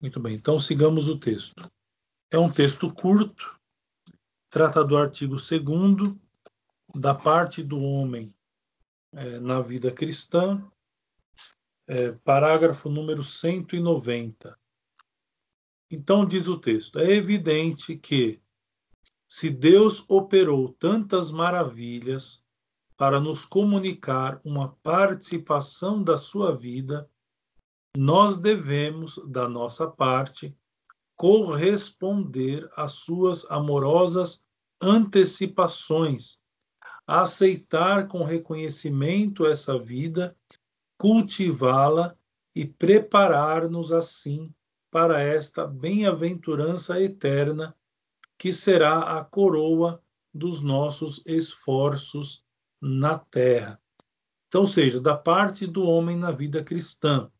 Muito bem, então sigamos o texto. É um texto curto, trata do artigo 2 da parte do homem é, na vida cristã, é, parágrafo número 190. Então, diz o texto: é evidente que, se Deus operou tantas maravilhas para nos comunicar uma participação da sua vida, nós devemos, da nossa parte, corresponder às suas amorosas antecipações, aceitar com reconhecimento essa vida, cultivá-la e preparar-nos assim para esta bem-aventurança eterna, que será a coroa dos nossos esforços na terra. Então, seja, da parte do homem na vida cristã.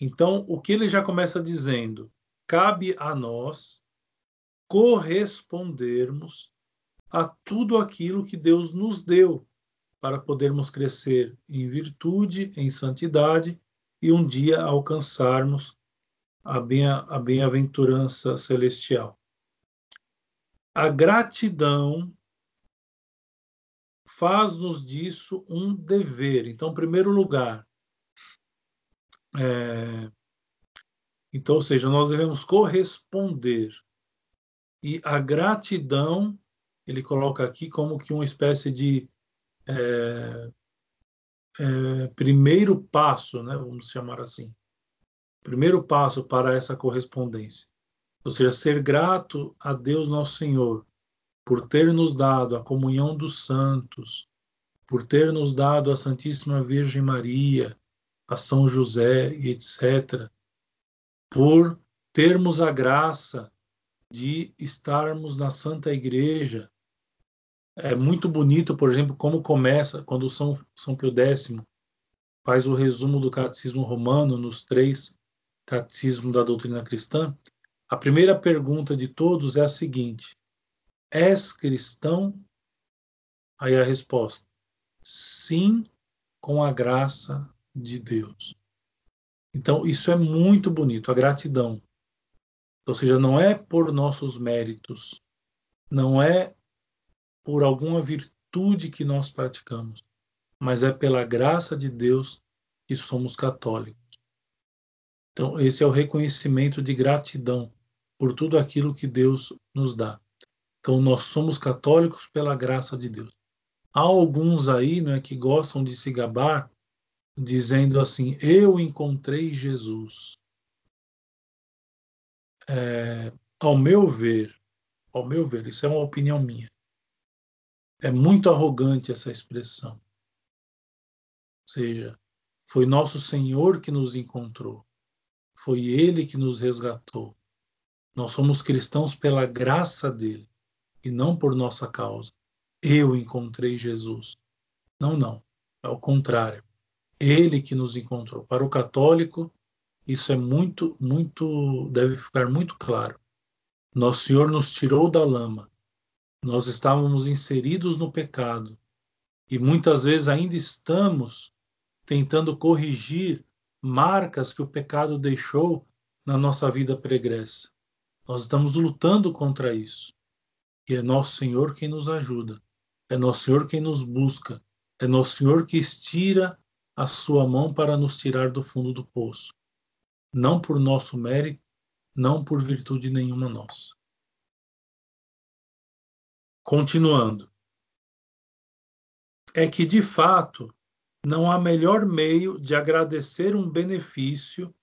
Então, o que ele já começa dizendo? Cabe a nós correspondermos a tudo aquilo que Deus nos deu para podermos crescer em virtude, em santidade e um dia alcançarmos a, bem, a bem-aventurança celestial. A gratidão faz-nos disso um dever. Então, em primeiro lugar, é, então, ou seja, nós devemos corresponder. E a gratidão, ele coloca aqui como que uma espécie de é, é, primeiro passo, né, vamos chamar assim, primeiro passo para essa correspondência. Ou seja, ser grato a Deus nosso Senhor por ter nos dado a comunhão dos santos, por ter nos dado a Santíssima Virgem Maria, a São José e etc., por termos a graça de estarmos na Santa Igreja. É muito bonito, por exemplo, como começa quando São, São Pio X faz o resumo do Catecismo Romano nos três Catecismos da Doutrina Cristã. A primeira pergunta de todos é a seguinte: És cristão? Aí a resposta: sim, com a graça de Deus. Então, isso é muito bonito, a gratidão. Ou seja, não é por nossos méritos, não é por alguma virtude que nós praticamos, mas é pela graça de Deus que somos católicos. Então, esse é o reconhecimento de gratidão por tudo aquilo que Deus nos dá. Então, nós somos católicos pela graça de Deus. Há alguns aí é, que gostam de se gabar, dizendo assim: Eu encontrei Jesus. É, ao meu ver, ao meu ver, isso é uma opinião minha. É muito arrogante essa expressão. Ou seja, foi nosso Senhor que nos encontrou. Foi Ele que nos resgatou. Nós somos cristãos pela graça dele e não por nossa causa. Eu encontrei Jesus. Não, não. É o contrário. Ele que nos encontrou. Para o católico, isso é muito, muito, deve ficar muito claro. Nosso Senhor nos tirou da lama. Nós estávamos inseridos no pecado e muitas vezes ainda estamos tentando corrigir marcas que o pecado deixou na nossa vida pregressa. Nós estamos lutando contra isso. E é nosso Senhor quem nos ajuda, é nosso Senhor quem nos busca, é nosso Senhor que estira a sua mão para nos tirar do fundo do poço. Não por nosso mérito, não por virtude nenhuma nossa. Continuando. É que, de fato, não há melhor meio de agradecer um benefício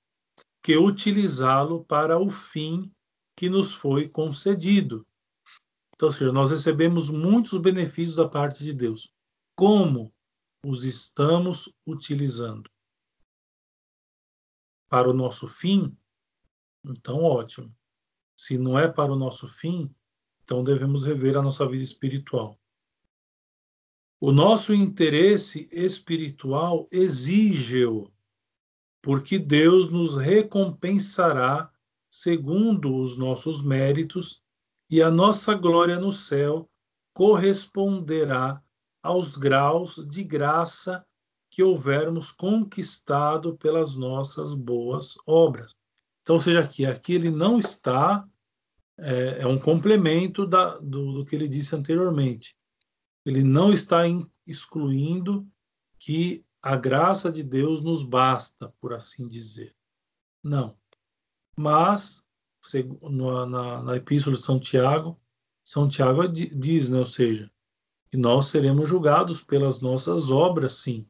que utilizá-lo para o fim que nos foi concedido. Então, ou seja, nós recebemos muitos benefícios da parte de Deus. Como os estamos utilizando? Para o nosso fim? Então, ótimo. Se não é para o nosso fim, então devemos rever a nossa vida espiritual. O nosso interesse espiritual exige-o, porque Deus nos recompensará segundo os nossos méritos e a nossa glória no céu corresponderá aos graus de graça que houvermos conquistado pelas nossas boas obras. Então, seja, aqui, aqui ele não está, é, é um complemento da, do, do, que ele disse anteriormente. Ele não está in, excluindo que a graça de Deus nos basta, por assim dizer. Não. Mas, na, na, na Epístola de São Tiago, São Tiago diz, né, ou seja, que nós seremos julgados pelas nossas obras, sim.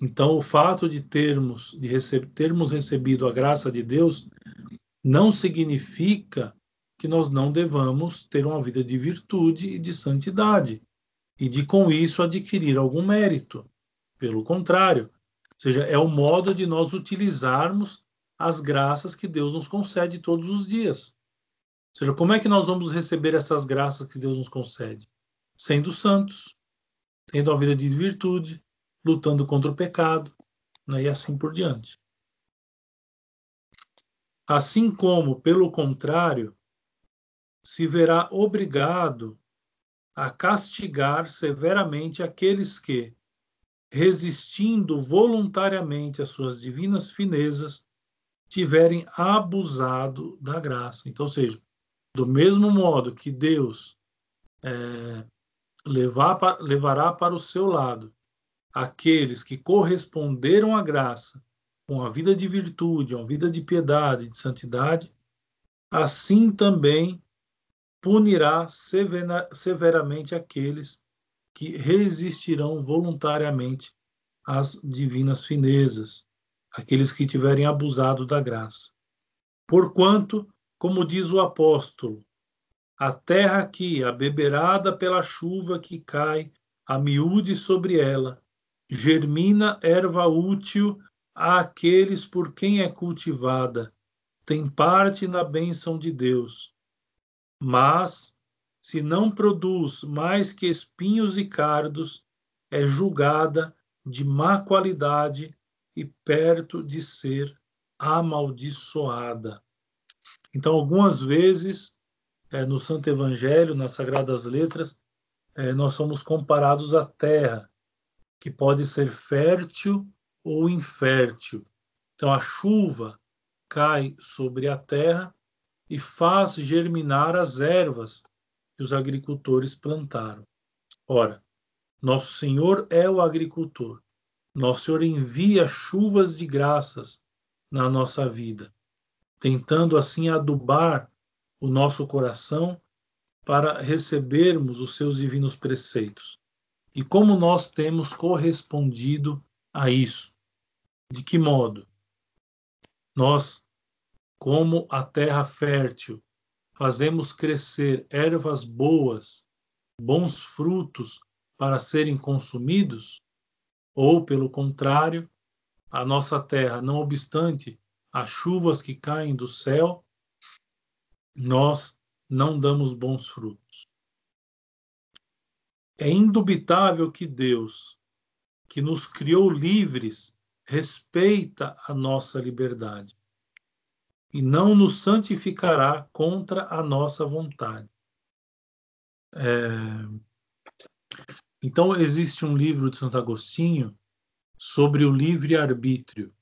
Então, o fato de termos, de rece termos recebido a graça de Deus não significa que nós não devamos ter uma vida de virtude e de santidade e de com isso adquirir algum mérito. Pelo contrário, ou seja, é o modo de nós utilizarmos as graças que Deus nos concede todos os dias. Ou seja, como é que nós vamos receber essas graças que Deus nos concede? Sendo santos, tendo uma vida de virtude, lutando contra o pecado, né, e assim por diante. Assim como, pelo contrário, se verá obrigado a castigar severamente aqueles que, resistindo voluntariamente às suas divinas finezas, tiverem abusado da graça. Então, ou seja, do mesmo modo que Deus é, levar, levará para o seu lado aqueles que corresponderam à graça com a vida de virtude, uma vida de piedade, de santidade, assim também punirá severamente aqueles que resistirão voluntariamente às divinas finezas, aqueles que tiverem abusado da graça. Porquanto, como diz o apóstolo, a terra aqui, abeberada pela chuva que cai a miúde sobre ela, germina erva útil àqueles por quem é cultivada, tem parte na bênção de Deus. Mas, se não produz mais que espinhos e cardos, é julgada de má qualidade e perto de ser amaldiçoada. Então, algumas vezes, é, no Santo Evangelho, nas Sagradas Letras, é, nós somos comparados à terra, que pode ser fértil ou infértil. Então a chuva cai sobre a terra e faz germinar as ervas que os agricultores plantaram. Ora, nosso Senhor é o agricultor. Nosso Senhor envia chuvas de graças na nossa vida, tentando assim adubar o nosso coração para recebermos os seus divinos preceitos. E como nós temos correspondido a isso? De que modo? Nós, como a terra fértil, fazemos crescer ervas boas, bons frutos para serem consumidos? Ou, pelo contrário, a nossa terra, não obstante as chuvas que caem do céu, nós não damos bons frutos? É indubitável que Deus, que nos criou livres, respeita a nossa liberdade e não nos santificará contra a nossa vontade. É... Então, existe um livro de Santo Agostinho sobre o livre-arbítrio.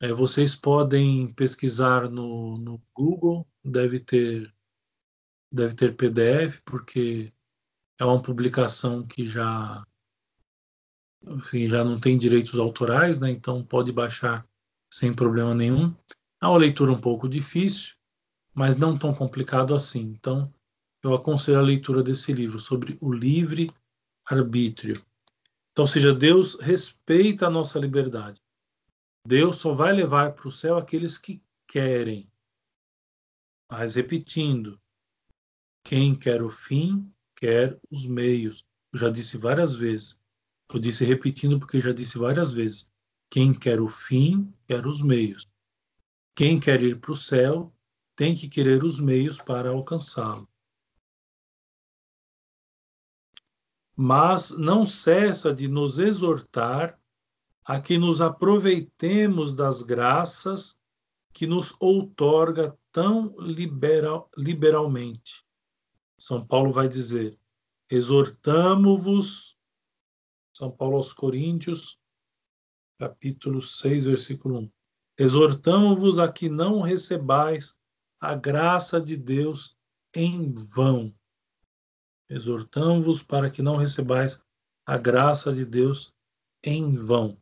É, vocês podem pesquisar no, no Google, deve ter, deve ter PDF, porque é uma publicação que já enfim, já não tem direitos autorais, né? Então pode baixar sem problema nenhum. É uma leitura um pouco difícil, mas não tão complicado assim. Então eu aconselho a leitura desse livro sobre o livre arbítrio. Então, seja, Deus respeita a nossa liberdade. Deus só vai levar para o céu aqueles que querem. Mas repetindo, quem quer o fim quer os meios. Eu já disse várias vezes. Eu disse repetindo porque já disse várias vezes. Quem quer o fim, quer os meios. Quem quer ir para o céu, tem que querer os meios para alcançá-lo. Mas não cessa de nos exortar a que nos aproveitemos das graças que nos outorga tão liberal, liberalmente são Paulo vai dizer: exortamo-vos, São Paulo aos Coríntios, capítulo 6, versículo 1. exortamos-vos a que não recebais a graça de Deus em vão. Exortamos-vos para que não recebais a graça de Deus em vão.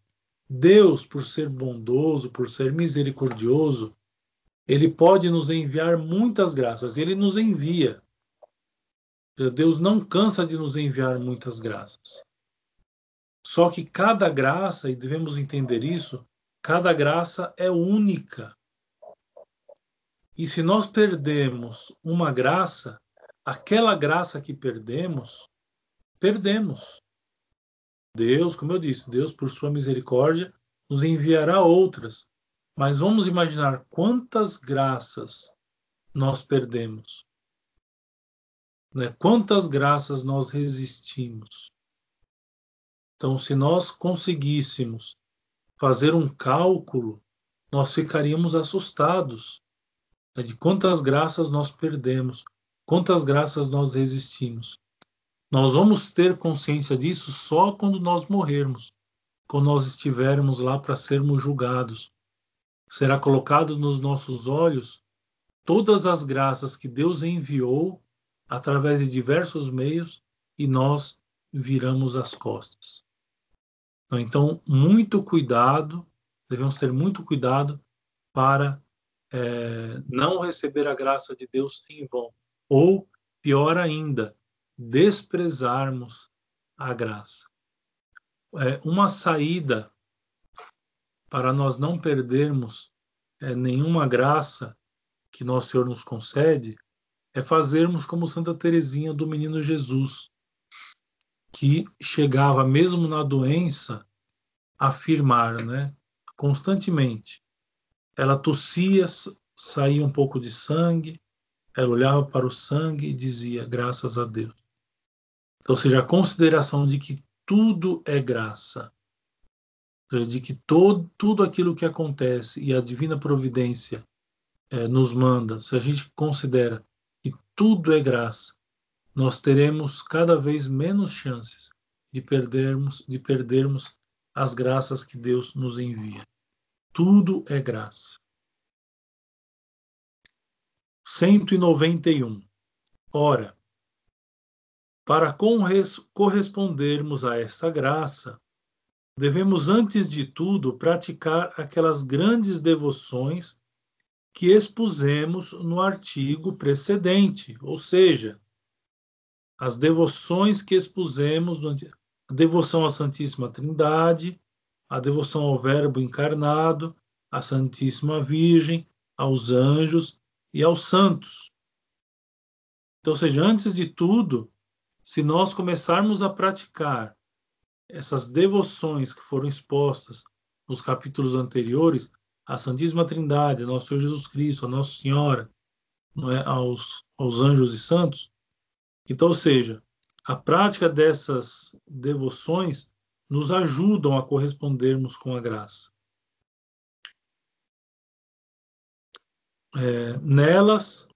Deus, por ser bondoso, por ser misericordioso, ele pode nos enviar muitas graças, ele nos envia. Deus não cansa de nos enviar muitas graças. Só que cada graça, e devemos entender isso, cada graça é única. E se nós perdemos uma graça, aquela graça que perdemos, perdemos. Deus, como eu disse, Deus, por sua misericórdia, nos enviará outras. Mas vamos imaginar quantas graças nós perdemos. Né? Quantas graças nós resistimos. Então, se nós conseguíssemos fazer um cálculo, nós ficaríamos assustados né, de quantas graças nós perdemos, quantas graças nós resistimos. Nós vamos ter consciência disso só quando nós morrermos, quando nós estivermos lá para sermos julgados. Será colocado nos nossos olhos todas as graças que Deus enviou através de diversos meios e nós viramos as costas. Então, muito cuidado, devemos ter muito cuidado para é, não receber a graça de Deus em vão. Ou, pior ainda, desprezarmos a graça. É, uma saída para nós não perdermos é, nenhuma graça que nosso Senhor nos concede é fazermos como Santa Teresinha do Menino Jesus, que chegava mesmo na doença a afirmar, né, constantemente. Ela tossia, saía um pouco de sangue, ela olhava para o sangue e dizia: graças a Deus. Ou seja, a consideração de que tudo é graça, de que todo, tudo aquilo que acontece e a divina providência é, nos manda, se a gente considera que tudo é graça, nós teremos cada vez menos chances de perdermos, de perdermos as graças que Deus nos envia. Tudo é graça. 191. Ora, para correspondermos a essa graça, devemos, antes de tudo, praticar aquelas grandes devoções que expusemos no artigo precedente, ou seja, as devoções que expusemos, a devoção à Santíssima Trindade, a devoção ao Verbo encarnado, à Santíssima Virgem, aos anjos e aos santos. Então, ou seja, antes de tudo, se nós começarmos a praticar essas devoções que foram expostas nos capítulos anteriores, à Santíssima Trindade, ao nosso Senhor Jesus Cristo, a Nossa Senhora, é, aos, aos anjos e santos. Então, ou seja, a prática dessas devoções nos ajudam a correspondermos com a graça. É, nelas,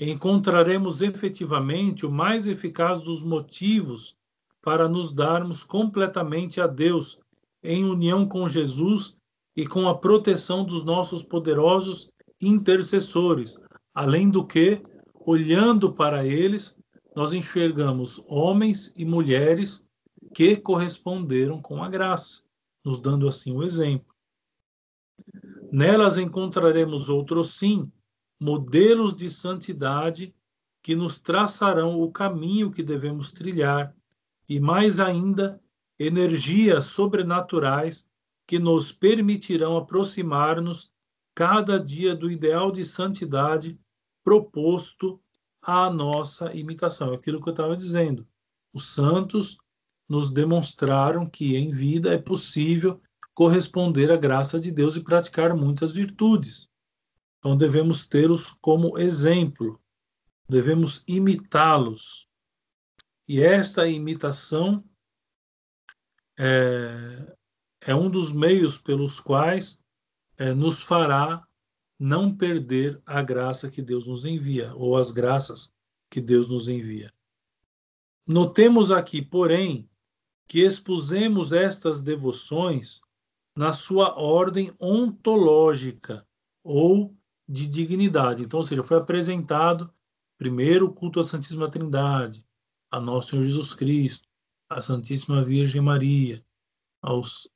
encontraremos efetivamente o mais eficaz dos motivos para nos darmos completamente a Deus em união com Jesus e com a proteção dos nossos poderosos intercessores, além do que, olhando para eles, nós enxergamos homens e mulheres que corresponderam com a graça, nos dando assim o um exemplo. Nelas encontraremos outros sim, modelos de santidade que nos traçarão o caminho que devemos trilhar, e mais ainda, energias sobrenaturais que nos permitirão aproximar-nos cada dia do ideal de santidade proposto à nossa imitação. Aquilo que eu estava dizendo. Os santos nos demonstraram que em vida é possível corresponder à graça de Deus e praticar muitas virtudes. Então devemos tê-los como exemplo, devemos imitá-los. E esta imitação é, é, um dos meios pelos quais é, nos fará não perder a graça que Deus nos envia, ou as graças que Deus nos envia. Notemos aqui, porém, que expusemos estas devoções na sua ordem ontológica ou de dignidade. Então, ou seja, foi apresentado primeiro o culto à Santíssima Trindade, a Nosso Senhor Jesus Cristo, à Santíssima Virgem Maria, aos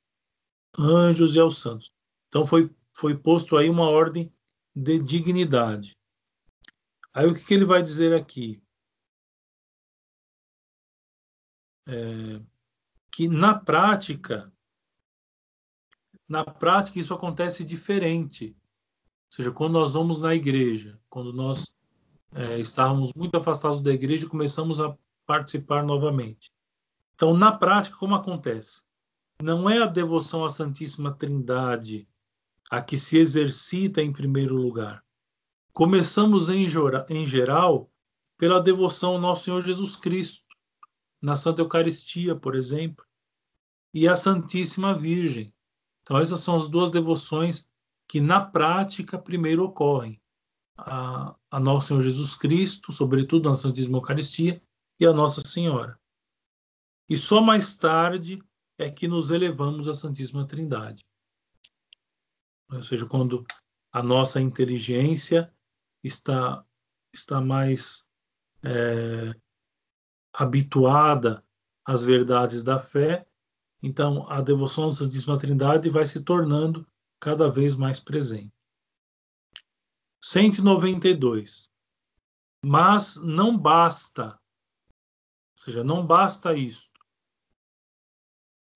anjos e aos santos. Então foi, foi posto aí uma ordem de dignidade. Aí o que, que ele vai dizer aqui? É, que na prática, na prática isso acontece diferente. Ou seja, quando nós vamos na igreja, quando nós é, estávamos muito afastados da igreja começamos a participar novamente. Então, na prática, como acontece? Não é a devoção à Santíssima Trindade a que se exercita em primeiro lugar. Começamos em, em geral pela devoção ao nosso Senhor Jesus Cristo, na Santa Eucaristia, por exemplo, e à Santíssima Virgem. Então, essas são as duas devoções que na prática primeiro ocorrem. A, a Nosso Senhor Jesus Cristo, sobretudo na Santíssima Eucaristia, e a Nossa Senhora. E só mais tarde é que nos elevamos à Santíssima Trindade. Ou seja, quando a nossa inteligência está, está mais é, habituada às verdades da fé, então a devoção à Santíssima Trindade vai se tornando cada vez mais presente. 192. Mas não basta, ou seja, não basta isso.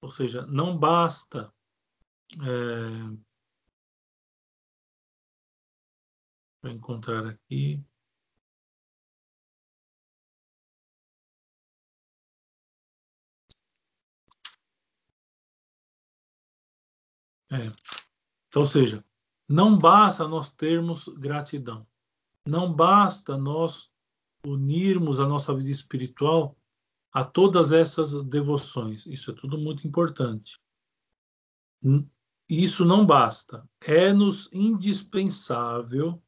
Ou seja, não basta é, vou encontrar aqui. É. Então, ou seja, não basta nós termos gratidão. Não basta nós unirmos a nossa vida espiritual a todas essas devoções. Isso é tudo muito importante. Isso não basta. É-nos indispensável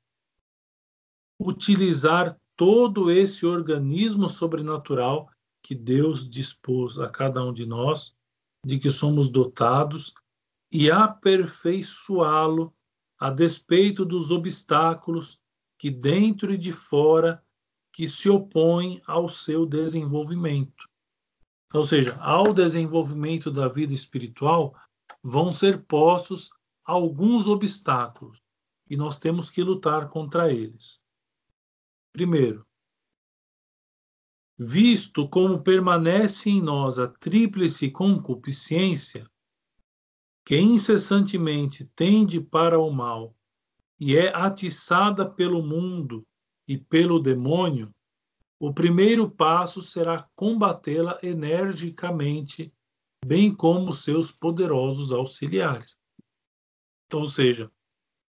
utilizar todo esse organismo sobrenatural que Deus dispôs a cada um de nós, de que somos dotados, e aperfeiçoá-lo a despeito dos obstáculos que dentro e de fora que se opõem ao seu desenvolvimento. Ou seja, ao desenvolvimento da vida espiritual vão ser postos alguns obstáculos e nós temos que lutar contra eles. Primeiro, visto como permanece em nós a tríplice concupiscência, que incessantemente tende para o mal e é atiçada pelo mundo e pelo demônio, o primeiro passo será combatê-la energicamente, bem como seus poderosos auxiliares. Então, ou seja,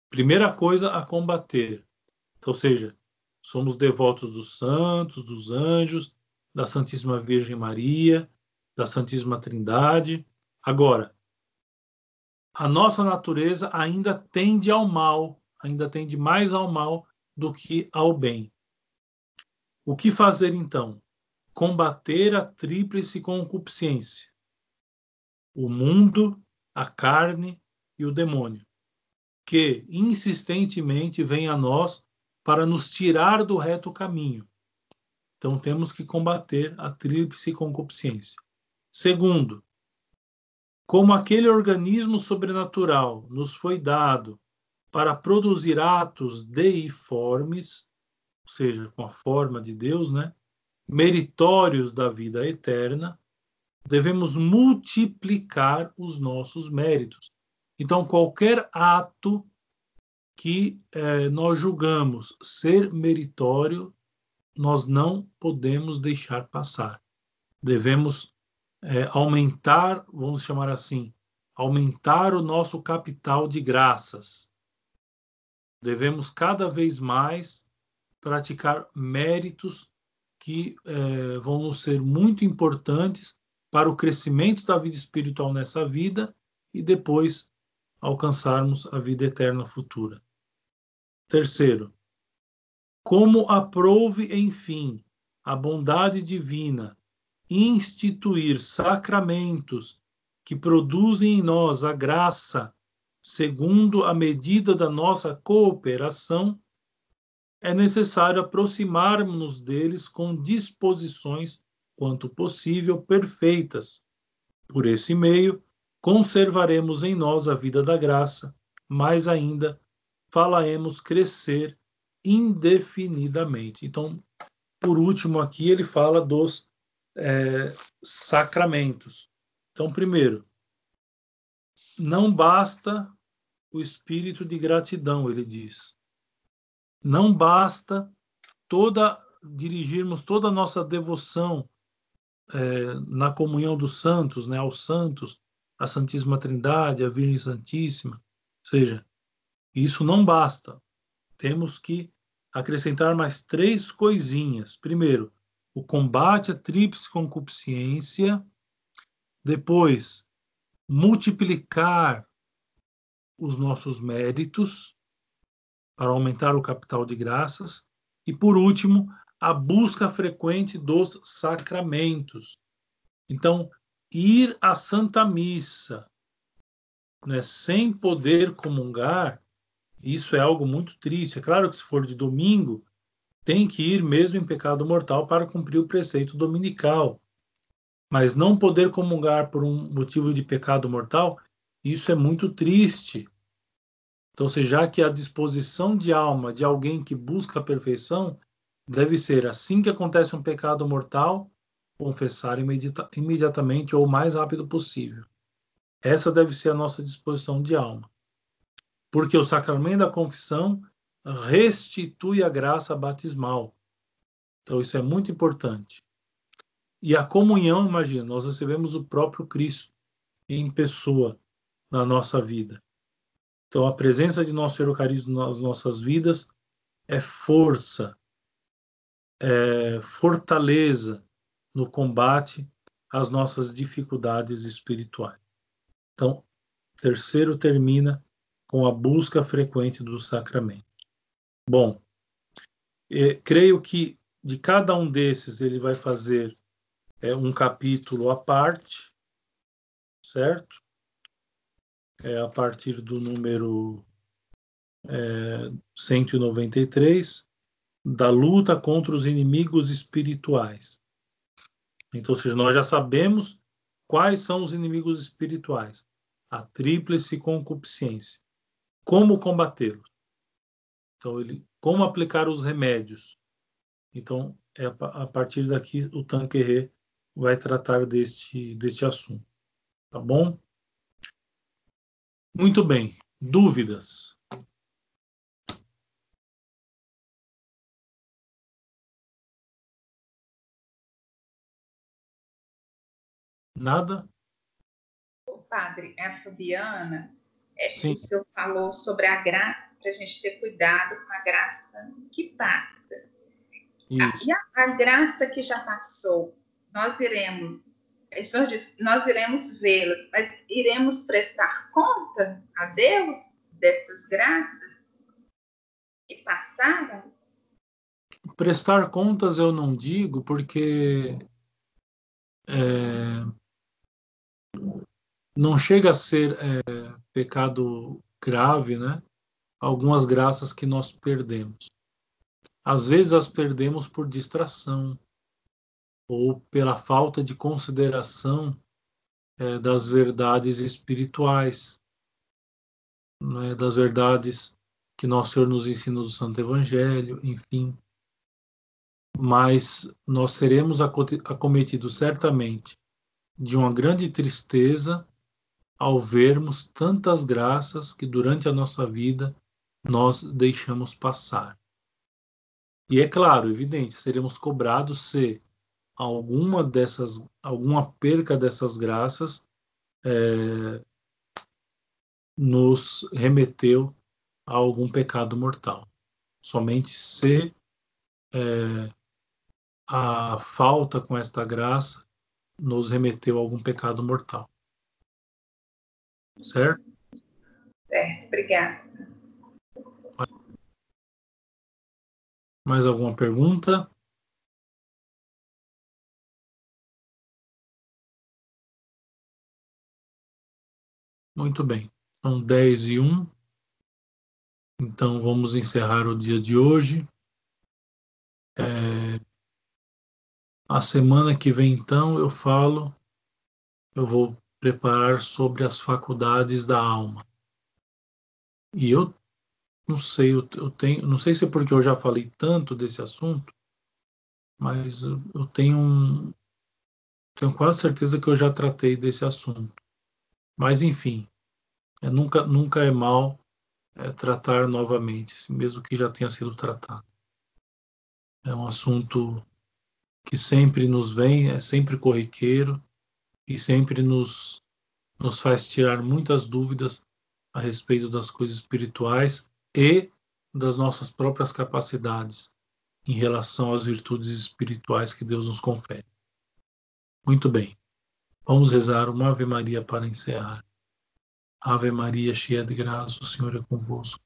primeira coisa a combater. Então, ou seja, somos devotos dos santos, dos anjos, da Santíssima Virgem Maria, da Santíssima Trindade. Agora, a nossa natureza ainda tende ao mal, ainda tende mais ao mal do que ao bem. O que fazer então? Combater a tríplice concupiscência: o mundo, a carne e o demônio, que insistentemente vem a nós para nos tirar do reto caminho. Então temos que combater a tríplice concupiscência. Segundo, como aquele organismo sobrenatural nos foi dado para produzir atos deiformes, ou seja, com a forma de Deus, né? meritórios da vida eterna, devemos multiplicar os nossos méritos. Então, qualquer ato que eh, nós julgamos ser meritório, nós não podemos deixar passar. Devemos é, aumentar, vamos chamar assim, aumentar o nosso capital de graças. Devemos cada vez mais praticar méritos que é, vão ser muito importantes para o crescimento da vida espiritual nessa vida e depois alcançarmos a vida eterna futura. Terceiro, como aprouve, enfim, a bondade divina instituir sacramentos que produzem em nós a graça segundo a medida da nossa cooperação, é necessário aproximarmos deles com disposições, quanto possível, perfeitas. Por esse meio, conservaremos em nós a vida da graça, mais ainda, falaremos crescer indefinidamente. Então, por último, aqui ele fala dos é, sacramentos. Então, primeiro, não basta o espírito de gratidão, ele diz. Não basta toda dirigirmos toda a nossa devoção é, na comunhão dos santos, né, aos santos, à Santíssima Trindade, à Virgem Santíssima. Ou seja, isso não basta. Temos que acrescentar mais três coisinhas. Primeiro, o combate à tríplice concupiscência. Depois, multiplicar os nossos méritos para aumentar o capital de graças e por último, a busca frequente dos sacramentos. Então, ir à Santa Missa, né, sem poder comungar, isso é algo muito triste. É claro que se for de domingo, tem que ir mesmo em pecado mortal para cumprir o preceito dominical. Mas não poder comungar por um motivo de pecado mortal, isso é muito triste. Então, seja que a disposição de alma de alguém que busca a perfeição deve ser, assim que acontece um pecado mortal, confessar imediata, imediatamente ou o mais rápido possível. Essa deve ser a nossa disposição de alma. Porque o sacramento da confissão restitui a graça batismal. Então, isso é muito importante. E a comunhão, imagina, nós recebemos o próprio Cristo em pessoa na nossa vida. Então, a presença de nosso Eucarístico nas nossas vidas é força, é fortaleza no combate às nossas dificuldades espirituais. Então, terceiro termina com a busca frequente do sacramento. Bom, é, creio que de cada um desses ele vai fazer é um capítulo à parte, certo? É a partir do número é, 193, da luta contra os inimigos espirituais. Então, seja, nós já sabemos quais são os inimigos espirituais. A tríplice concupiscência. Como combatê-los? Então, ele, como aplicar os remédios? Então, é a partir daqui o Tanquerê vai tratar deste, deste assunto. Tá bom? Muito bem. Dúvidas? Nada? O padre, é a Fabiana, é, Sim. o senhor falou sobre a graça, para a gente ter cuidado com a graça que passa. Isso. E a, a graça que já passou, nós iremos, o senhor disse, nós iremos vê-la, mas iremos prestar conta a Deus dessas graças que passaram? Prestar contas eu não digo, porque é, não chega a ser é, pecado grave, né? Algumas graças que nós perdemos. Às vezes as perdemos por distração, ou pela falta de consideração é, das verdades espirituais, né, das verdades que nosso Senhor nos ensina do Santo Evangelho, enfim. Mas nós seremos acometidos certamente de uma grande tristeza ao vermos tantas graças que durante a nossa vida nós deixamos passar. E é claro, evidente, seremos cobrados se alguma dessas, alguma perca dessas graças é, nos remeteu a algum pecado mortal. Somente se é, a falta com esta graça nos remeteu a algum pecado mortal. Certo? Certo, obrigada. Mais alguma pergunta? Muito bem. São 10 e 1. Então vamos encerrar o dia de hoje. É... A semana que vem, então, eu falo, eu vou preparar sobre as faculdades da alma. E eu não sei, eu, tenho, não sei se é porque eu já falei tanto desse assunto, mas eu, eu tenho um, tenho quase certeza que eu já tratei desse assunto. Mas enfim, é, nunca, nunca é mal é, tratar novamente, mesmo que já tenha sido tratado. É um assunto que sempre nos vem, é sempre corriqueiro e sempre nos, nos faz tirar muitas dúvidas a respeito das coisas espirituais e das nossas próprias capacidades em relação às virtudes espirituais que Deus nos confere. Muito bem. Vamos rezar uma Ave Maria para encerrar. Ave Maria, cheia de graça, o Senhor é convosco.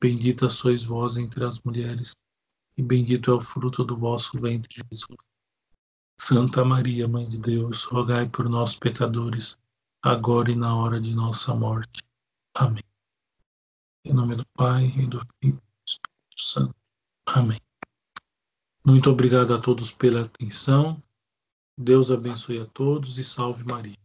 Bendita sois vós entre as mulheres, e bendito é o fruto do vosso ventre, Jesus. Santa Maria, Mãe de Deus, rogai por nós, pecadores, agora e na hora de nossa morte. Amém. Em nome do Pai, e do Filho e do Espírito Santo. Amém. Muito obrigado a todos pela atenção. Deus abençoe a todos e salve Maria.